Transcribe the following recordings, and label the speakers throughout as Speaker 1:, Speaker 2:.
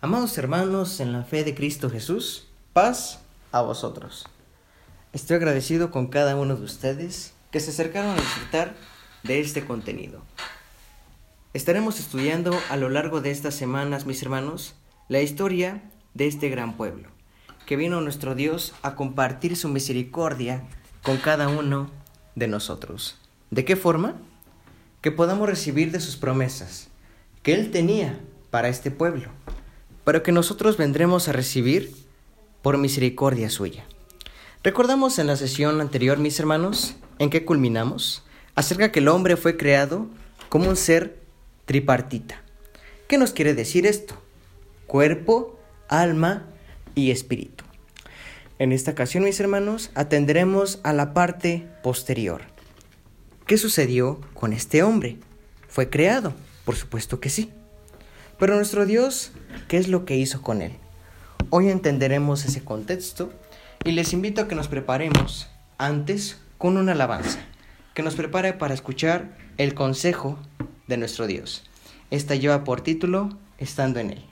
Speaker 1: Amados hermanos, en la fe de Cristo Jesús, paz a vosotros. Estoy agradecido con cada uno de ustedes que se acercaron a disfrutar de este contenido. Estaremos estudiando a lo largo de estas semanas, mis hermanos, la historia de este gran pueblo, que vino nuestro Dios a compartir su misericordia con cada uno de nosotros. ¿De qué forma? Que podamos recibir de sus promesas que Él tenía para este pueblo pero que nosotros vendremos a recibir por misericordia suya. Recordamos en la sesión anterior, mis hermanos, en que culminamos, acerca que el hombre fue creado como un ser tripartita. ¿Qué nos quiere decir esto? Cuerpo, alma y espíritu. En esta ocasión, mis hermanos, atenderemos a la parte posterior. ¿Qué sucedió con este hombre? ¿Fue creado? Por supuesto que sí. Pero nuestro Dios, ¿qué es lo que hizo con él? Hoy entenderemos ese contexto y les invito a que nos preparemos antes con una alabanza, que nos prepare para escuchar el consejo de nuestro Dios. Esta lleva por título Estando en Él.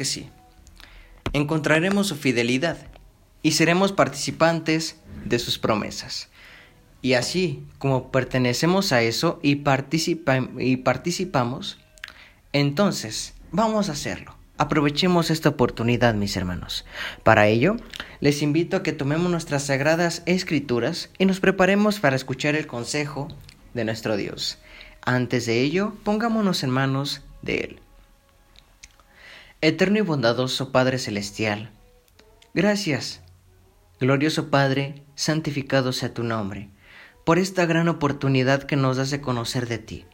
Speaker 2: Que
Speaker 1: sí. Encontraremos su fidelidad y seremos participantes de sus promesas. Y así como pertenecemos a eso y, y participamos, entonces vamos a hacerlo. Aprovechemos esta oportunidad, mis hermanos. Para ello, les invito a que tomemos nuestras sagradas escrituras y nos preparemos para escuchar el consejo de nuestro Dios. Antes de ello, pongámonos en manos de Él. Eterno y bondadoso Padre Celestial, gracias, glorioso Padre, santificado sea tu nombre, por esta gran oportunidad que nos das de conocer de ti.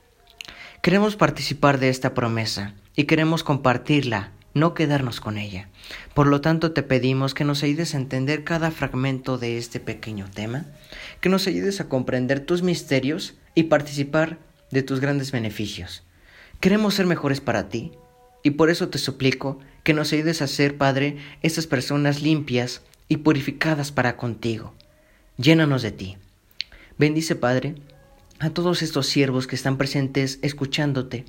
Speaker 1: Queremos participar de esta promesa y queremos compartirla no quedarnos con ella. Por lo tanto, te pedimos que nos ayudes a entender cada fragmento de este pequeño tema, que nos ayudes a comprender tus misterios y participar de tus grandes beneficios. Queremos ser mejores para ti, y por eso te suplico que nos ayudes a ser, Padre, estas personas limpias y purificadas para contigo. Llénanos de ti. Bendice, Padre, a todos estos siervos que están presentes escuchándote,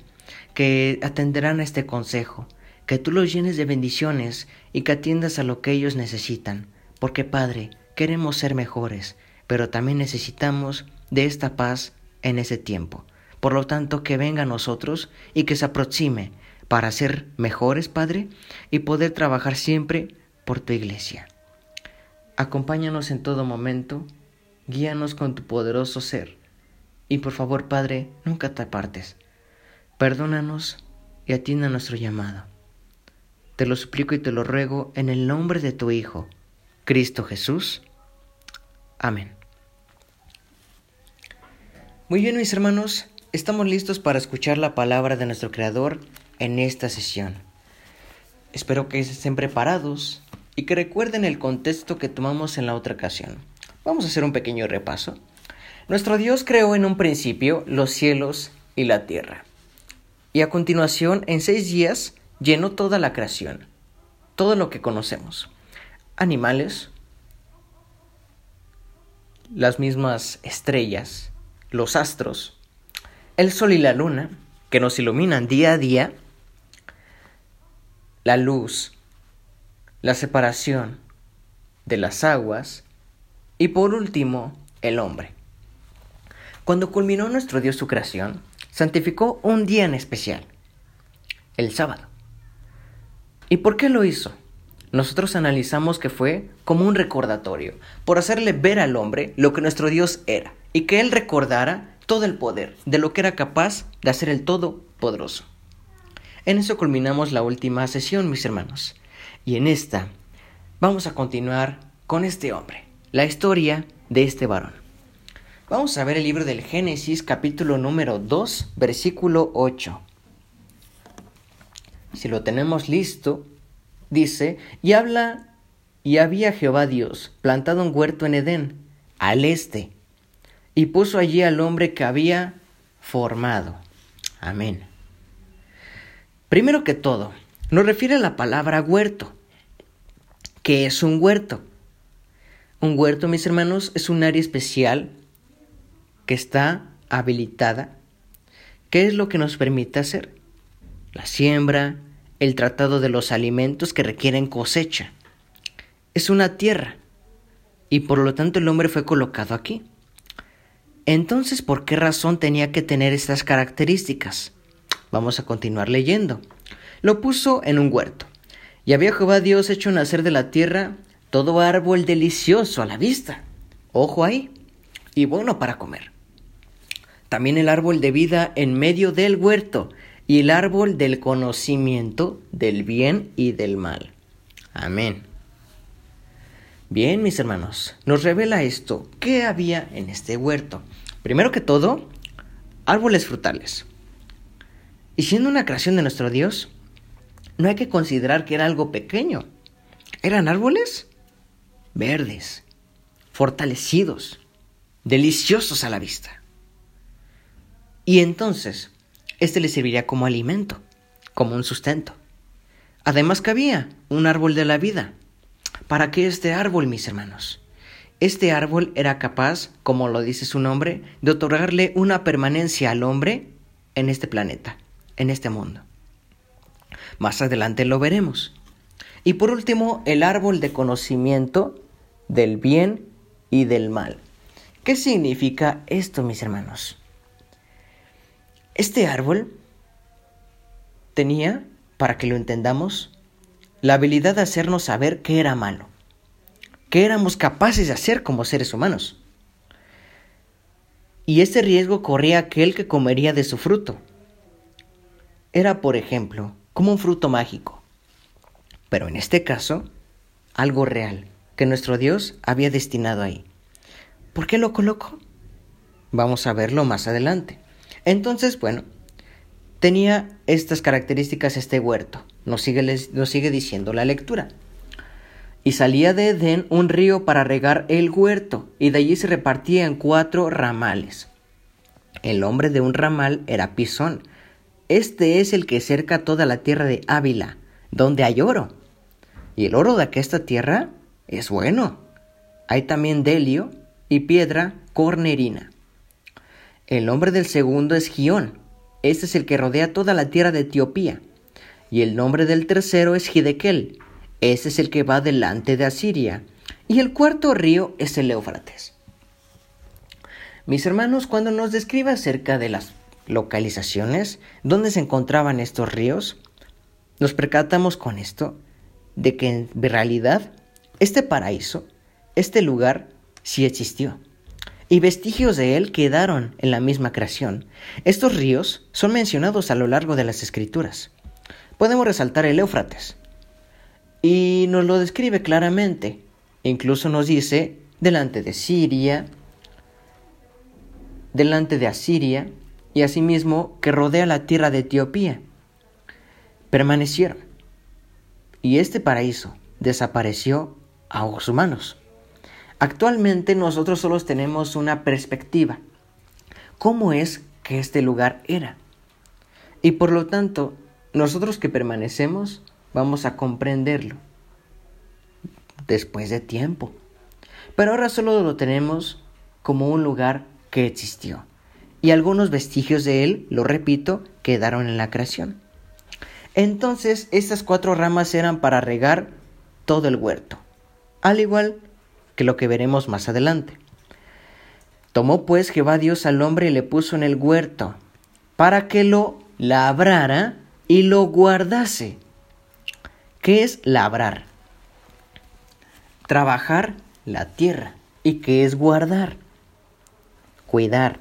Speaker 1: que atenderán a este consejo que tú los llenes de bendiciones y que atiendas a lo que ellos necesitan, porque Padre, queremos ser mejores, pero también necesitamos de esta paz en ese tiempo. Por lo tanto, que venga a nosotros y que se aproxime para ser mejores, Padre, y poder trabajar siempre por tu iglesia. Acompáñanos en todo momento, guíanos con tu poderoso ser, y por favor, Padre, nunca te apartes. Perdónanos y atienda nuestro llamado. Te lo suplico y te lo ruego en el nombre de tu Hijo, Cristo Jesús. Amén. Muy bien, mis hermanos, estamos listos para escuchar la palabra de nuestro Creador en esta sesión. Espero que estén preparados y que recuerden el contexto que tomamos en la otra ocasión. Vamos a hacer un pequeño repaso. Nuestro Dios creó en un principio los cielos y la tierra. Y a continuación, en seis días, llenó toda la creación, todo lo que conocemos. Animales, las mismas estrellas, los astros, el sol y la luna, que nos iluminan día a día, la luz, la separación de las aguas y por último el hombre. Cuando culminó nuestro Dios su creación, santificó un día en especial, el sábado. ¿Y por qué lo hizo? Nosotros analizamos que fue como un recordatorio, por hacerle ver al hombre lo que nuestro Dios era, y que él recordara todo el poder de lo que era capaz de hacer el Todopoderoso. En eso culminamos la última sesión, mis hermanos, y en esta vamos a continuar con este hombre, la historia de este varón. Vamos a ver el libro del Génesis capítulo número 2, versículo 8 si lo tenemos listo, dice, y habla, y había Jehová Dios plantado un huerto en Edén, al este, y puso allí al hombre que había formado. Amén. Primero que todo, nos refiere a la palabra huerto. ¿Qué es un huerto? Un huerto, mis hermanos, es un área especial que está habilitada. ¿Qué es lo que nos permite hacer? La siembra, el tratado de los alimentos que requieren cosecha. Es una tierra y por lo tanto el hombre fue colocado aquí. Entonces, ¿por qué razón tenía que tener estas características? Vamos a continuar leyendo. Lo puso en un huerto. Y había Jehová Dios hecho nacer de la tierra todo árbol delicioso a la vista. Ojo ahí. Y bueno para comer. También el árbol de vida en medio del huerto y el árbol del conocimiento del bien y del mal. Amén. Bien, mis hermanos, nos revela esto. ¿Qué había en este huerto? Primero que todo, árboles frutales. Y siendo una creación de nuestro Dios, no hay que considerar que era algo pequeño. Eran árboles verdes, fortalecidos, deliciosos a la vista. Y entonces, este le serviría como alimento, como un sustento. Además que había un árbol de la vida. ¿Para qué este árbol, mis hermanos? Este árbol era capaz, como lo dice su nombre, de otorgarle una permanencia al hombre en este planeta. En este mundo. Más adelante lo veremos. Y por último, el árbol de conocimiento del bien y del mal. ¿Qué significa esto, mis hermanos? Este árbol tenía, para que lo entendamos, la habilidad de hacernos saber qué era malo, qué éramos capaces de hacer como seres humanos. Y este riesgo corría aquel que comería de su fruto. Era, por ejemplo, como un fruto mágico, pero en este caso, algo real, que nuestro Dios había destinado ahí. ¿Por qué lo colocó? Vamos a verlo más adelante. Entonces, bueno, tenía estas características este huerto. Nos sigue, diciendo la lectura. Y salía de Edén un río para regar el huerto, y de allí se repartía en cuatro ramales. El nombre de un ramal era Pisón. Este es el que cerca toda la tierra de Ávila, donde hay oro. Y el oro de aquesta tierra es bueno. Hay también delio y piedra cornerina. El nombre del segundo es Gión. Este es el que rodea toda la tierra de Etiopía. Y el nombre del tercero es Gidequel. Ese es el que va delante de Asiria. Y el cuarto río es el Éufrates. Mis hermanos, cuando nos describe acerca de las localizaciones donde se encontraban estos ríos, nos percatamos con esto de que en realidad este paraíso, este lugar, sí existió y vestigios de él quedaron en la misma creación. Estos ríos son mencionados a lo largo de las escrituras. Podemos resaltar el Éufrates, y nos lo describe claramente. Incluso nos dice delante de Siria, delante de Asiria, y asimismo que rodea la tierra de Etiopía. Permanecieron, y este paraíso desapareció a ojos humanos. Actualmente nosotros solo tenemos una perspectiva. ¿Cómo es que este lugar era? Y por lo tanto, nosotros que permanecemos vamos a comprenderlo después de tiempo. Pero ahora solo lo tenemos como un lugar que existió. Y algunos vestigios de él, lo repito, quedaron en la creación. Entonces, estas cuatro ramas eran para regar todo el huerto. Al igual que lo que veremos más adelante. Tomó pues Jehová Dios al hombre y le puso en el huerto, para que lo labrara y lo guardase. ¿Qué es labrar? Trabajar la tierra. ¿Y qué es guardar? Cuidar.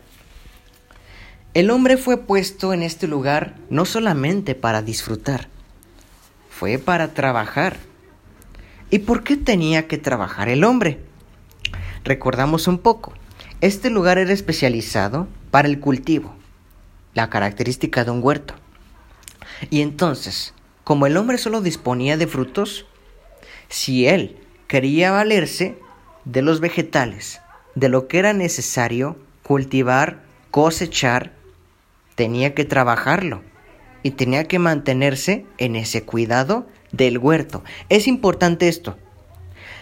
Speaker 1: El hombre fue puesto en este lugar no solamente para disfrutar, fue para trabajar. ¿Y por qué tenía que trabajar el hombre? Recordamos un poco. Este lugar era especializado para el cultivo, la característica de un huerto. Y entonces, como el hombre solo disponía de frutos, si él quería valerse de los vegetales, de lo que era necesario cultivar, cosechar, tenía que trabajarlo y tenía que mantenerse en ese cuidado del huerto. Es importante esto.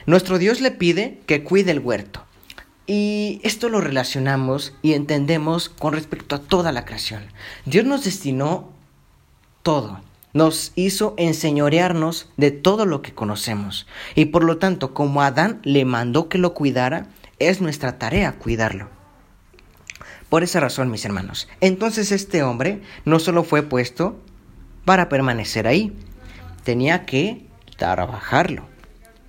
Speaker 1: Nuestro Dios le pide que cuide el huerto. Y esto lo relacionamos y entendemos con respecto a toda la creación. Dios nos destinó todo. Nos hizo enseñorearnos de todo lo que conocemos. Y por lo tanto, como Adán le mandó que lo cuidara, es nuestra tarea cuidarlo. Por esa razón, mis hermanos, entonces este hombre no solo fue puesto para permanecer ahí, tenía que trabajarlo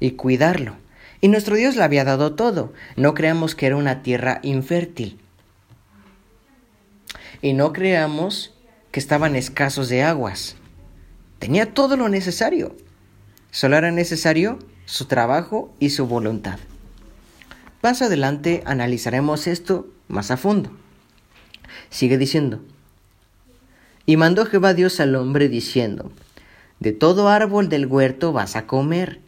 Speaker 1: y cuidarlo. Y nuestro Dios le había dado todo. No creamos que era una tierra infértil. Y no creamos que estaban escasos de aguas. Tenía todo lo necesario. Solo era necesario su trabajo y su voluntad. Más adelante analizaremos esto más a fondo. Sigue diciendo. Y mandó Jehová Dios al hombre diciendo, De todo árbol del huerto vas a comer,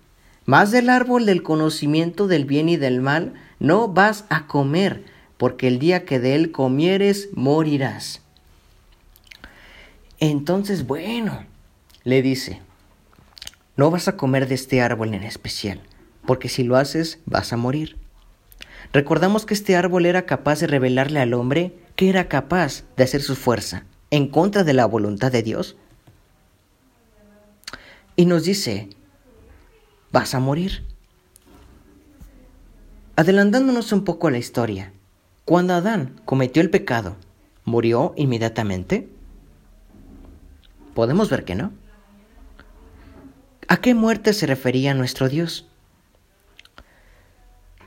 Speaker 1: mas del árbol del conocimiento del bien y del mal no vas a comer, porque el día que de él comieres morirás. Entonces, bueno, le dice, no vas a comer de este árbol en especial, porque si lo haces vas a morir. Recordamos que este árbol era capaz de revelarle al hombre que era capaz de hacer su fuerza, en contra de la voluntad de Dios. Y nos dice, vas a morir. Adelantándonos un poco a la historia, cuando Adán cometió el pecado, ¿murió inmediatamente? Podemos ver que no. ¿A qué muerte se refería nuestro Dios?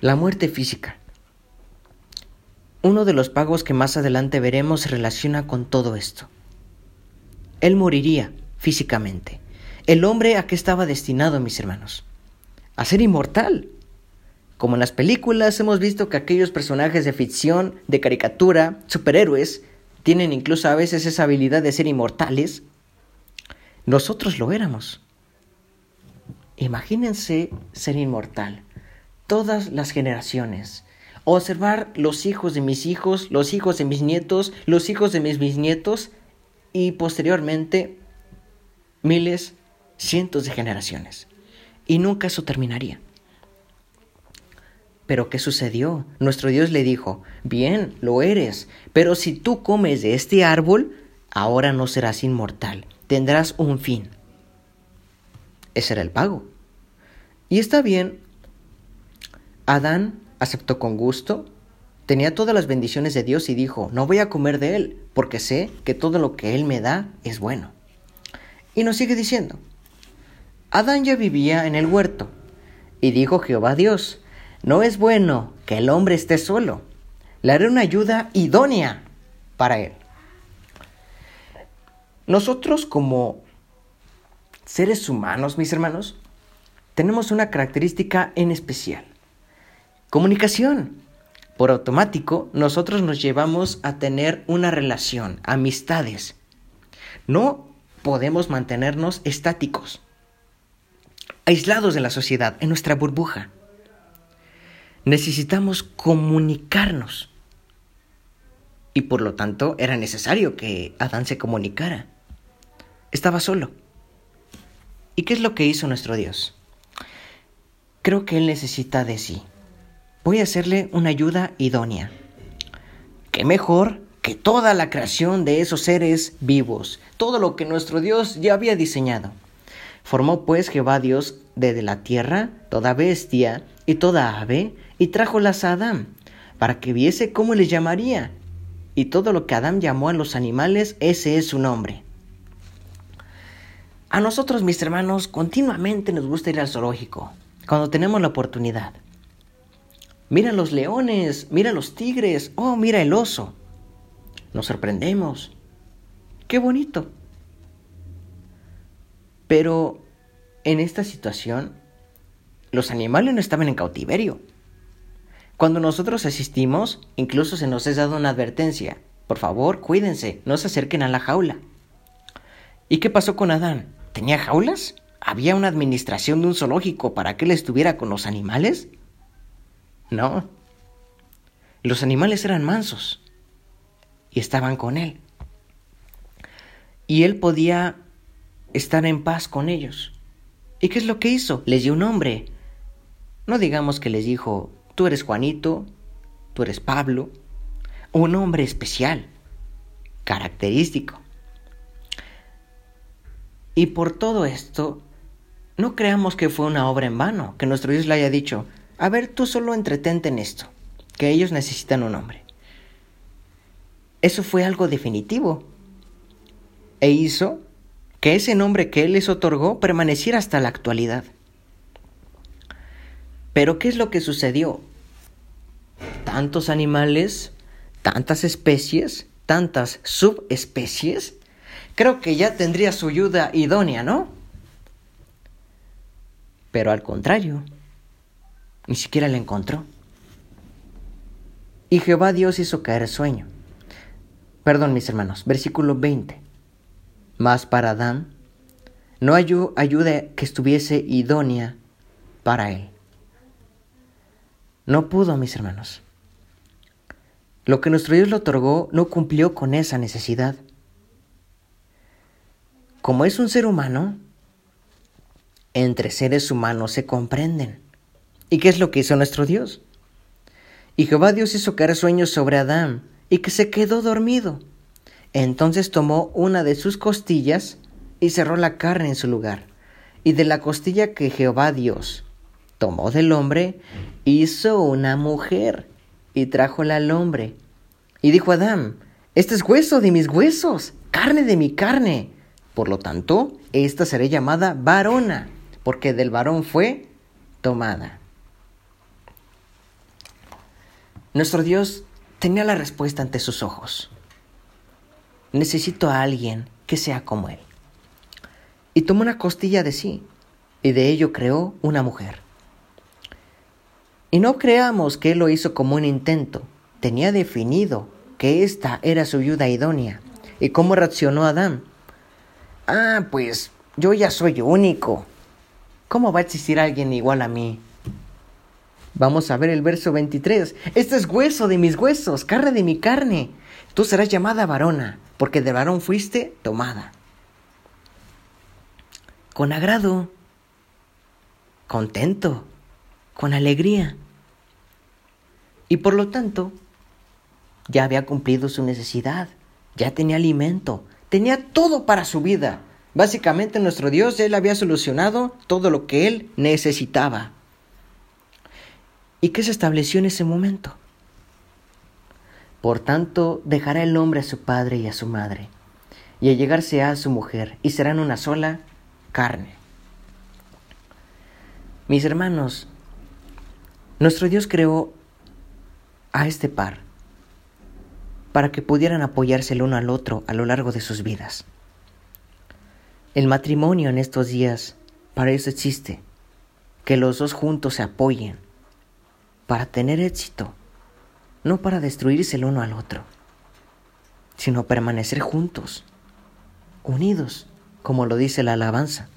Speaker 1: La muerte física. Uno de los pagos que más adelante veremos se relaciona con todo esto. Él moriría físicamente. El hombre a qué estaba destinado, mis hermanos? A ser inmortal. Como en las películas hemos visto que aquellos personajes de ficción, de caricatura, superhéroes, tienen incluso a veces esa habilidad de ser inmortales, nosotros lo éramos. Imagínense ser inmortal. Todas las generaciones, observar los hijos de mis hijos, los hijos de mis nietos, los hijos de mis bisnietos y posteriormente miles, cientos de generaciones. Y nunca eso terminaría. Pero ¿qué sucedió? Nuestro Dios le dijo, bien, lo eres, pero si tú comes de este árbol, ahora no serás inmortal, tendrás un fin. Ese era el pago. Y está bien, Adán aceptó con gusto, tenía todas las bendiciones de Dios y dijo, no voy a comer de él, porque sé que todo lo que él me da es bueno. Y nos sigue diciendo, Adán ya vivía en el huerto, y dijo Jehová Dios, no es bueno que el hombre esté solo, le haré una ayuda idónea para él. Nosotros como seres humanos, mis hermanos, tenemos una característica en especial. Comunicación. Por automático, nosotros nos llevamos a tener una relación, amistades. No podemos mantenernos estáticos, aislados de la sociedad, en nuestra burbuja. Necesitamos comunicarnos. Y por lo tanto era necesario que Adán se comunicara. Estaba solo. ¿Y qué es lo que hizo nuestro Dios? Creo que Él necesita de sí voy a hacerle una ayuda idónea. ¿Qué mejor que toda la creación de esos seres vivos, todo lo que nuestro Dios ya había diseñado? Formó pues Jehová Dios desde la tierra toda bestia y toda ave, y trájolas a Adán, para que viese cómo les llamaría. Y todo lo que Adán llamó a los animales, ese es su nombre. A nosotros, mis hermanos, continuamente nos gusta ir al zoológico, cuando tenemos la oportunidad. Mira los leones, mira los tigres, oh, mira el oso. Nos sorprendemos. Qué bonito. Pero en esta situación, los animales no estaban en cautiverio. Cuando nosotros asistimos, incluso se nos ha dado una advertencia. Por favor, cuídense, no se acerquen a la jaula. ¿Y qué pasó con Adán? ¿Tenía jaulas? ¿Había una administración de un zoológico para que él estuviera con los animales? No. Los animales eran mansos y estaban con él. Y él podía estar en paz con ellos. ¿Y qué es lo que hizo? Les dio un nombre. No digamos que les dijo, tú eres Juanito, tú eres Pablo, un nombre especial, característico. Y por todo esto, no creamos que fue una obra en vano, que nuestro Dios le haya dicho, a ver, tú solo entretente en esto, que ellos necesitan un hombre. Eso fue algo definitivo. E hizo que ese nombre que él les otorgó permaneciera hasta la actualidad. Pero ¿qué es lo que sucedió? Tantos animales, tantas especies, tantas subespecies, creo que ya tendría su ayuda idónea, ¿no? Pero al contrario, ni siquiera la encontró. Y Jehová Dios hizo caer sueño. Perdón, mis hermanos, versículo 20. Mas para Adán no hay ayuda que estuviese idónea para él. No pudo, mis hermanos. Lo que nuestro Dios le otorgó no cumplió con esa necesidad. Como es un ser humano, entre seres humanos se comprenden. ¿Y qué es lo que hizo nuestro Dios? Y Jehová Dios hizo caer sueños sobre Adán y que se quedó dormido. Entonces tomó una de sus costillas y cerró la carne en su lugar. Y de la costilla que Jehová Dios tomó del hombre, hizo una mujer y trájola al hombre. Y dijo Adán, este es hueso de mis huesos, carne de mi carne. Por lo tanto, esta será llamada varona, porque del varón fue tomada. Nuestro Dios tenía la respuesta ante sus ojos. Necesito a alguien que sea como Él. Y tomó una costilla de sí, y de ello creó una mujer. Y no creamos que Él lo hizo como un intento, tenía definido que esta era su ayuda idónea. ¿Y cómo reaccionó Adán? Ah, pues yo ya soy único. ¿Cómo va a existir alguien igual a mí? Vamos a ver el verso 23. Este es hueso de mis huesos, carne de mi carne. Tú serás llamada varona, porque de varón fuiste tomada. Con agrado, contento, con alegría. Y por lo tanto, ya había cumplido su necesidad, ya tenía alimento, tenía todo para su vida. Básicamente nuestro Dios, Él había solucionado todo lo que Él necesitaba. ¿Y qué se estableció en ese momento? Por tanto, dejará el hombre a su padre y a su madre, y a llegarse a su mujer, y serán una sola carne. Mis hermanos, nuestro Dios creó a este par para que pudieran apoyarse el uno al otro a lo largo de sus vidas. El matrimonio en estos días para eso existe, que los dos juntos se apoyen, para tener éxito, no para destruirse el uno al otro, sino permanecer juntos, unidos, como lo dice la alabanza.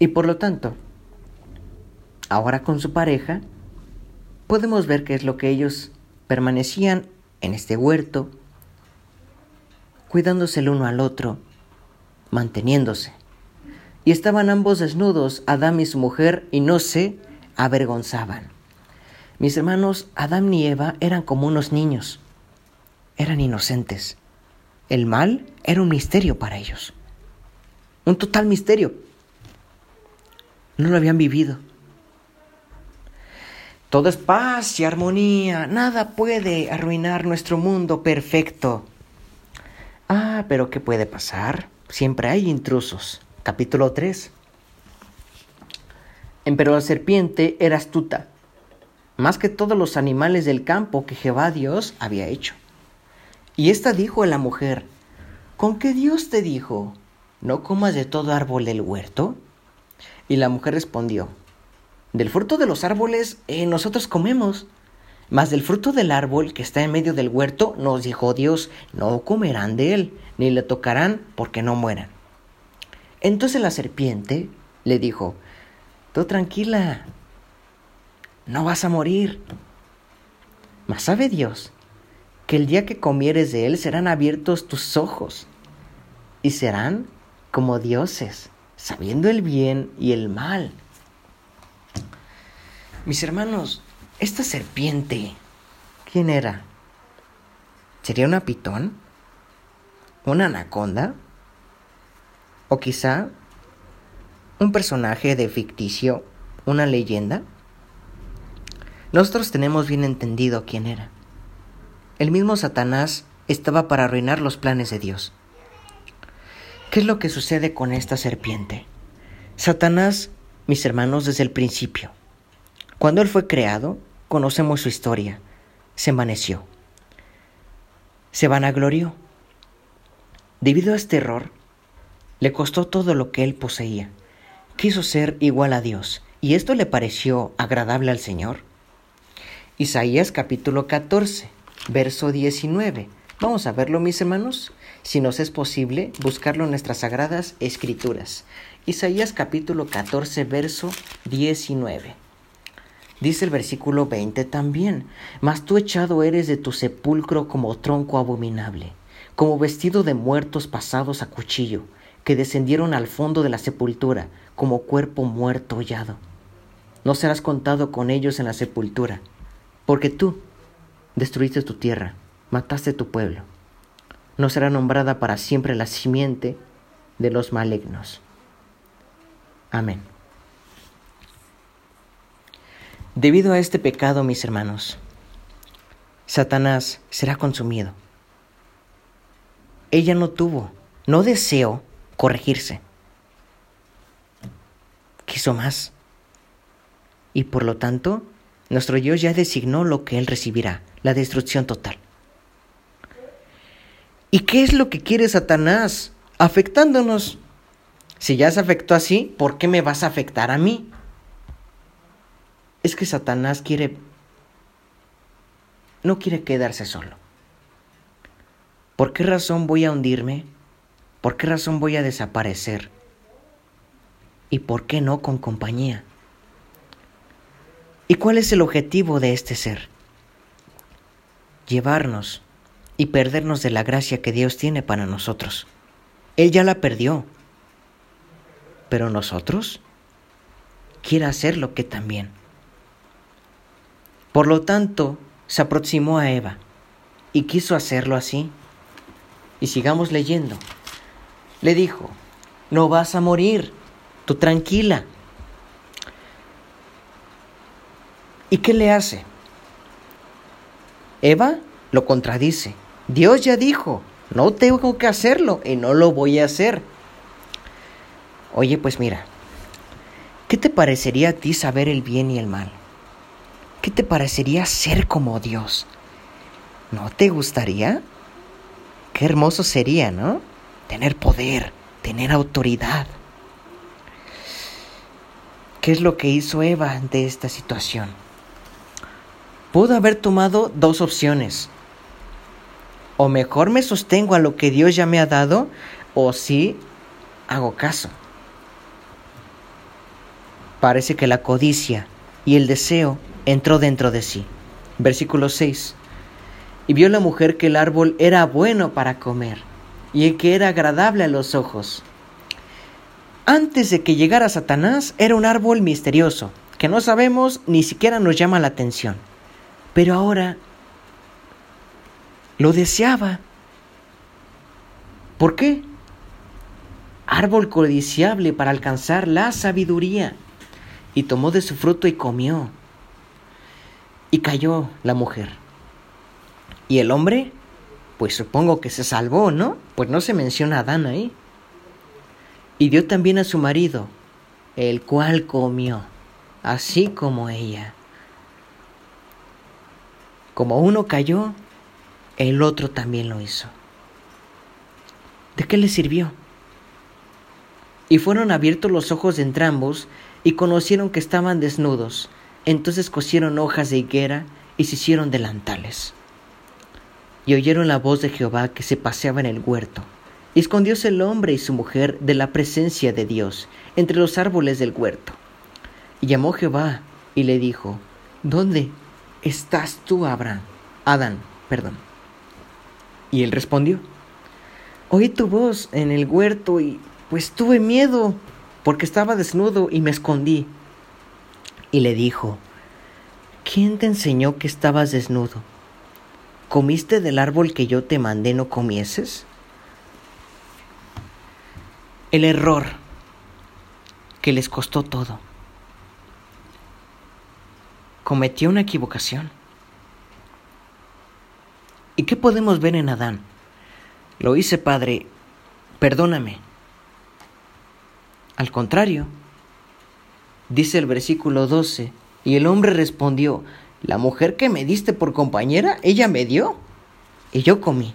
Speaker 1: Y por lo tanto, ahora con su pareja, podemos ver que es lo que ellos permanecían en este huerto, cuidándose el uno al otro, manteniéndose. Y estaban ambos desnudos, Adán y su mujer, y no se avergonzaban. Mis hermanos, Adán y Eva eran como unos niños, eran inocentes. El mal era un misterio para ellos, un total misterio. No lo habían vivido. Todo es paz y armonía. Nada puede arruinar nuestro mundo perfecto. Ah, pero ¿qué puede pasar? Siempre hay intrusos. Capítulo 3. Pero la serpiente era astuta, más que todos los animales del campo que Jehová Dios había hecho. Y ésta dijo a la mujer, ¿con qué Dios te dijo? ¿No comas de todo árbol del huerto? Y la mujer respondió, del fruto de los árboles eh, nosotros comemos, mas del fruto del árbol que está en medio del huerto nos dijo Dios, no comerán de él, ni le tocarán porque no mueran. Entonces la serpiente le dijo, tú tranquila, no vas a morir. Mas sabe Dios que el día que comieres de él serán abiertos tus ojos y serán como dioses, sabiendo el bien y el mal. Mis hermanos, esta serpiente, ¿quién era? ¿Sería una pitón? ¿Una anaconda? ¿O quizá un personaje de ficticio, una leyenda? Nosotros tenemos bien entendido quién era. El mismo Satanás estaba para arruinar los planes de Dios. ¿Qué es lo que sucede con esta serpiente? Satanás, mis hermanos, desde el principio, cuando Él fue creado, conocemos su historia. Se envaneció. Se vanaglorió. Debido a este error, le costó todo lo que Él poseía. Quiso ser igual a Dios. ¿Y esto le pareció agradable al Señor? Isaías capítulo 14, verso 19. Vamos a verlo, mis hermanos. Si nos es posible, buscarlo en nuestras sagradas escrituras. Isaías capítulo 14, verso 19. Dice el versículo 20 también, mas tú echado eres de tu sepulcro como tronco abominable, como vestido de muertos pasados a cuchillo, que descendieron al fondo de la sepultura, como cuerpo muerto hollado. No serás contado con ellos en la sepultura, porque tú destruiste tu tierra, mataste tu pueblo. no será nombrada para siempre la simiente de los malignos. Amén. Debido a este pecado, mis hermanos, Satanás será consumido. Ella no tuvo, no deseó corregirse. Quiso más. Y por lo tanto, nuestro Dios ya designó lo que Él recibirá, la destrucción total. ¿Y qué es lo que quiere Satanás? Afectándonos. Si ya se afectó así, ¿por qué me vas a afectar a mí? Es que Satanás quiere... no quiere quedarse solo. ¿Por qué razón voy a hundirme? ¿Por qué razón voy a desaparecer? ¿Y por qué no con compañía? ¿Y cuál es el objetivo de este ser? Llevarnos y perdernos de la gracia que Dios tiene para nosotros. Él ya la perdió. Pero nosotros quiere hacerlo que también. Por lo tanto, se aproximó a Eva y quiso hacerlo así. Y sigamos leyendo. Le dijo, no vas a morir, tú tranquila. ¿Y qué le hace? Eva lo contradice. Dios ya dijo, no tengo que hacerlo y no lo voy a hacer. Oye, pues mira, ¿qué te parecería a ti saber el bien y el mal? ¿Qué te parecería ser como Dios? ¿No te gustaría? Qué hermoso sería, ¿no? Tener poder, tener autoridad. ¿Qué es lo que hizo Eva ante esta situación? Pudo haber tomado dos opciones o mejor me sostengo a lo que Dios ya me ha dado, o sí hago caso. Parece que la codicia y el deseo entró dentro de sí. Versículo 6. Y vio la mujer que el árbol era bueno para comer y que era agradable a los ojos. Antes de que llegara Satanás era un árbol misterioso, que no sabemos ni siquiera nos llama la atención. Pero ahora lo deseaba. ¿Por qué? Árbol codiciable para alcanzar la sabiduría. Y tomó de su fruto y comió. Y cayó la mujer. ¿Y el hombre? Pues supongo que se salvó, ¿no? Pues no se menciona a Adán ahí. Y dio también a su marido, el cual comió, así como ella. Como uno cayó, el otro también lo hizo. ¿De qué le sirvió? Y fueron abiertos los ojos de entrambos y conocieron que estaban desnudos. Entonces cosieron hojas de higuera y se hicieron delantales. Y oyeron la voz de Jehová que se paseaba en el huerto. Y escondióse el hombre y su mujer de la presencia de Dios entre los árboles del huerto. Y llamó Jehová y le dijo, ¿Dónde estás tú, Abraham? Adán, perdón. Y él respondió, oí tu voz en el huerto y pues tuve miedo porque estaba desnudo y me escondí. Y le dijo, ¿quién te enseñó que estabas desnudo? ¿Comiste del árbol que yo te mandé no comieses? El error que les costó todo. Cometió una equivocación. ¿Y qué podemos ver en Adán? Lo hice, Padre, perdóname. Al contrario, dice el versículo 12, y el hombre respondió, la mujer que me diste por compañera, ella me dio, y yo comí.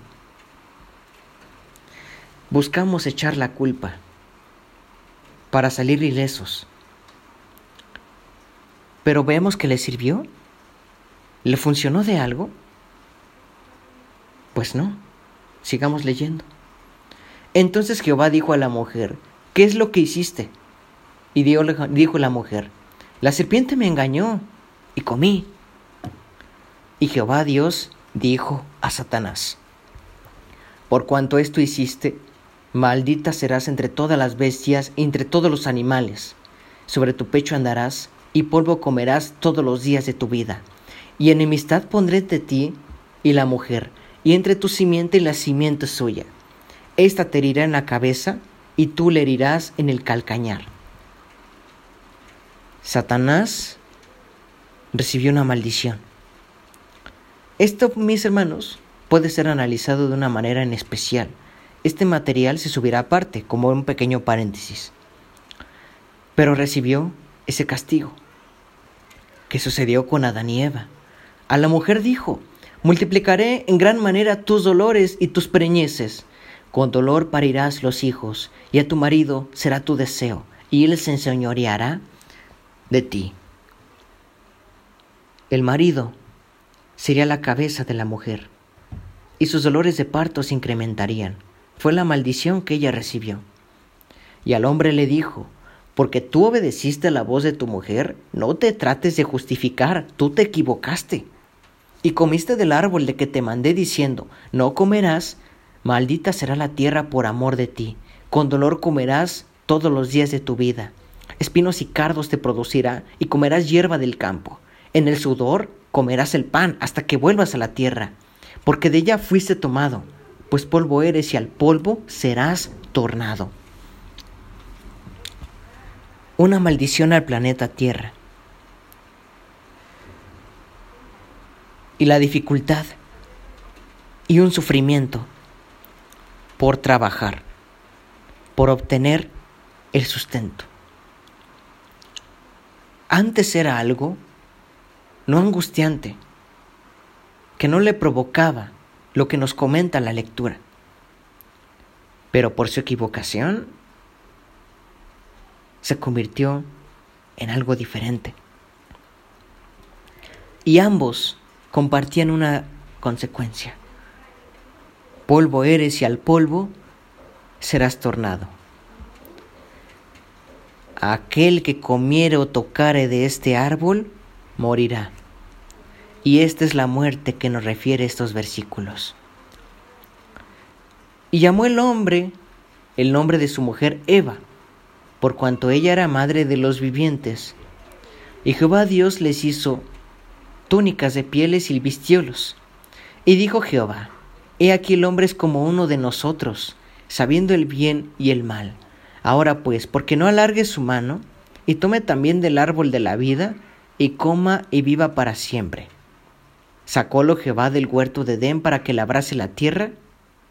Speaker 1: Buscamos echar la culpa para salir ilesos. Pero vemos que le sirvió. ¿Le funcionó de algo? Pues no, sigamos leyendo. Entonces Jehová dijo a la mujer, ¿qué es lo que hiciste? Y dijo la mujer, la serpiente me engañó y comí. Y Jehová Dios dijo a Satanás, por cuanto esto hiciste, maldita serás entre todas las bestias y entre todos los animales. Sobre tu pecho andarás y polvo comerás todos los días de tu vida. Y enemistad pondré entre ti y la mujer, y entre tu simiente y la simiente suya. Esta te herirá en la cabeza y tú le herirás en el calcañar. Satanás recibió una maldición. Esto, mis hermanos, puede ser analizado de una manera en especial. Este material se subirá aparte, como un pequeño paréntesis. Pero recibió ese castigo. ¿Qué sucedió con Adán y Eva? A la mujer dijo, multiplicaré en gran manera tus dolores y tus preñeces. Con dolor parirás los hijos, y a tu marido será tu deseo, y él se enseñoreará de ti. El marido sería la cabeza de la mujer, y sus dolores de parto se incrementarían. Fue la maldición que ella recibió. Y al hombre le dijo, porque tú obedeciste la voz de tu mujer, no te trates de justificar, tú te equivocaste. Y comiste del árbol de que te mandé diciendo, no comerás, maldita será la tierra por amor de ti, con dolor comerás todos los días de tu vida. Espinos y cardos te producirá, y comerás hierba del campo. En el sudor comerás el pan hasta que vuelvas a la tierra, porque de ella fuiste tomado, pues polvo eres y al polvo serás tornado. Una maldición al planeta Tierra. Y la dificultad y un sufrimiento por trabajar, por obtener el sustento. Antes era algo no angustiante, que no le provocaba lo que nos comenta la lectura. Pero por su equivocación se convirtió en algo diferente. Y ambos compartían una consecuencia. Polvo eres y al polvo serás tornado. Aquel que comiere o tocare de este árbol morirá. Y esta es la muerte que nos refiere estos versículos. Y llamó el hombre el nombre de su mujer Eva, por cuanto ella era madre de los vivientes. Y Jehová Dios les hizo túnicas de pieles y vistiolos. Y dijo Jehová, He aquí el hombre es como uno de nosotros, sabiendo el bien y el mal. Ahora pues, porque no alargue su mano, y tome también del árbol de la vida, y coma y viva para siempre. Sacólo Jehová del huerto de Edén para que labrase la tierra,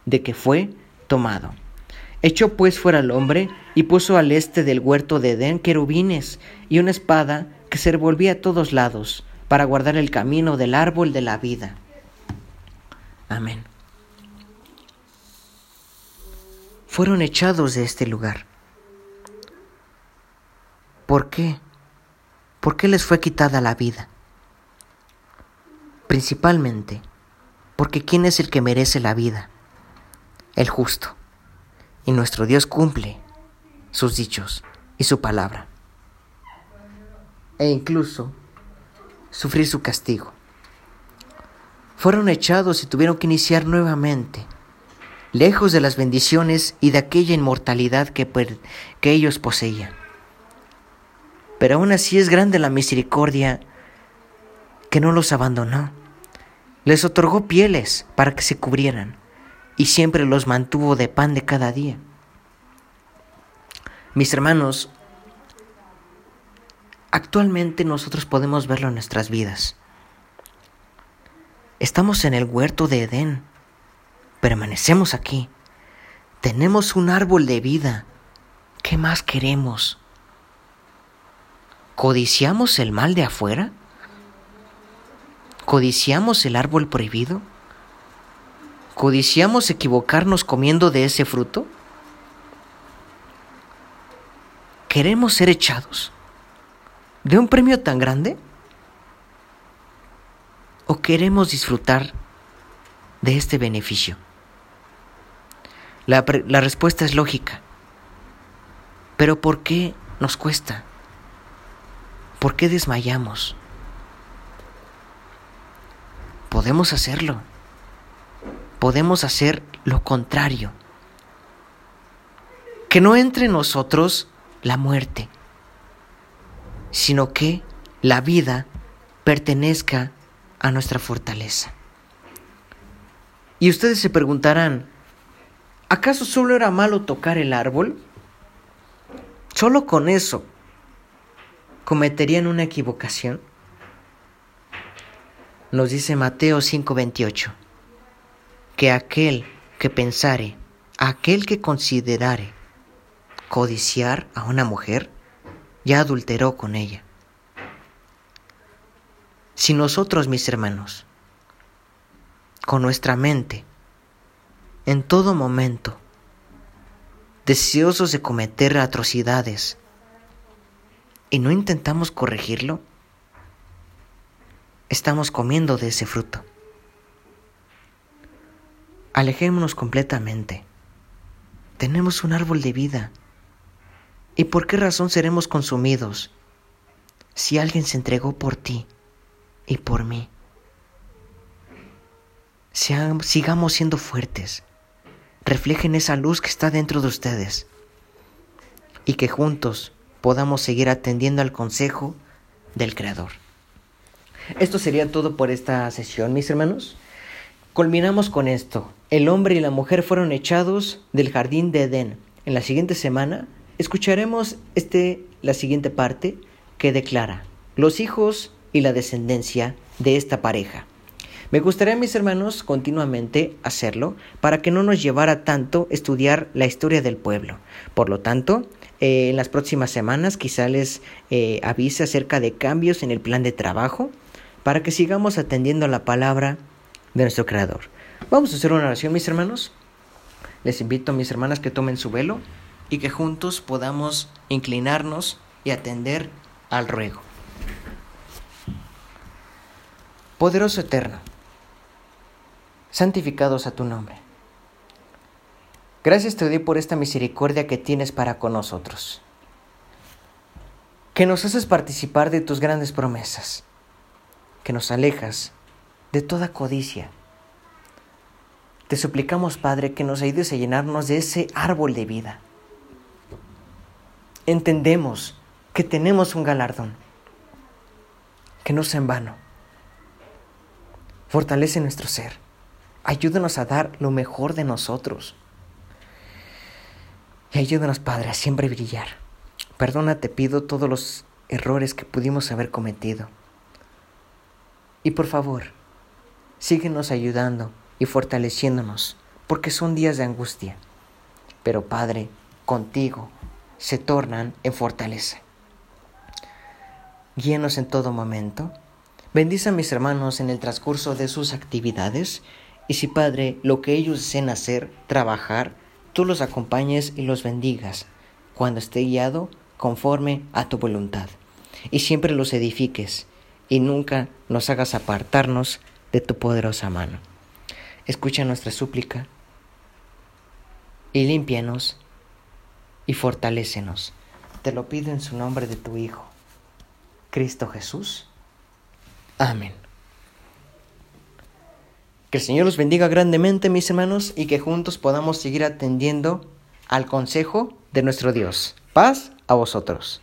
Speaker 1: de que fue tomado. Echó pues fuera al hombre y puso al este del huerto de Edén querubines y una espada que se revolvía a todos lados para guardar el camino del árbol de la vida. Amén. Fueron echados de este lugar. ¿Por qué? ¿Por qué les fue quitada la vida? Principalmente porque ¿quién es el que merece la vida? El justo. Y nuestro Dios cumple sus dichos y su palabra. E incluso sufrir su castigo. Fueron echados y tuvieron que iniciar nuevamente, lejos de las bendiciones y de aquella inmortalidad que, que ellos poseían. Pero aún así es grande la misericordia que no los abandonó. Les otorgó pieles para que se cubrieran y siempre los mantuvo de pan de cada día. Mis hermanos, actualmente nosotros podemos verlo en nuestras vidas. Estamos en el huerto de Edén, permanecemos aquí, tenemos un árbol de vida. ¿Qué más queremos? ¿Codiciamos el mal de afuera? ¿Codiciamos el árbol prohibido? ¿Codiciamos equivocarnos comiendo de ese fruto? ¿Queremos ser echados de un premio tan grande? ¿O queremos disfrutar de este beneficio? La, la respuesta es lógica. Pero ¿por qué nos cuesta? ¿Por qué desmayamos? Podemos hacerlo. Podemos hacer lo contrario. Que no entre en nosotros la muerte, sino que la vida pertenezca a nuestra fortaleza. Y ustedes se preguntarán, ¿acaso solo era malo tocar el árbol? Solo con eso cometerían una equivocación. Nos dice Mateo 5:28, que aquel que pensare, aquel que considerare codiciar a una mujer, ya adulteró con ella. Si nosotros, mis hermanos, con nuestra mente, en todo momento, deseosos de cometer atrocidades, y no intentamos corregirlo, estamos comiendo de ese fruto. Alejémonos completamente. Tenemos un árbol de vida. ¿Y por qué razón seremos consumidos si alguien se entregó por ti y por mí? sigamos siendo fuertes. Reflejen esa luz que está dentro de ustedes. Y que juntos podamos seguir atendiendo al consejo del Creador. Esto sería todo por esta sesión, mis hermanos. Culminamos con esto. El hombre y la mujer fueron echados del jardín de Edén. En la siguiente semana escucharemos este, la siguiente parte que declara los hijos y la descendencia de esta pareja. Me gustaría, mis hermanos, continuamente hacerlo para que no nos llevara tanto estudiar la historia del pueblo. Por lo tanto, eh, en las próximas semanas quizá les eh, avise acerca de cambios en el plan de trabajo para que sigamos atendiendo a la palabra de nuestro Creador. Vamos a hacer una oración, mis hermanos. Les invito a mis hermanas que tomen su velo y que juntos podamos inclinarnos y atender al ruego. Poderoso Eterno, santificados a tu nombre. Gracias te doy por esta misericordia que tienes para con nosotros, que nos haces participar de tus grandes promesas, que nos alejas de toda codicia. Te suplicamos, Padre, que nos ayudes a llenarnos de ese árbol de vida. Entendemos que tenemos un galardón, que no sea en vano. Fortalece nuestro ser. Ayúdanos a dar lo mejor de nosotros y ayúdanos, Padre, a siempre brillar. Perdona, te pido todos los errores que pudimos haber cometido. Y por favor, síguenos ayudando y fortaleciéndonos, porque son días de angustia. Pero Padre, contigo se tornan en fortaleza. Guíanos en todo momento. Bendice a mis hermanos en el transcurso de sus actividades. Y si, Padre, lo que ellos deseen hacer, trabajar, tú los acompañes y los bendigas cuando esté guiado conforme a tu voluntad. Y siempre los edifiques y nunca nos hagas apartarnos de tu poderosa mano. Escucha nuestra súplica y límpianos y fortalécenos. Te lo pido en su nombre de tu Hijo, Cristo Jesús. Amén. Que el Señor los bendiga grandemente, mis hermanos, y que juntos podamos seguir atendiendo al consejo de nuestro Dios. Paz a vosotros.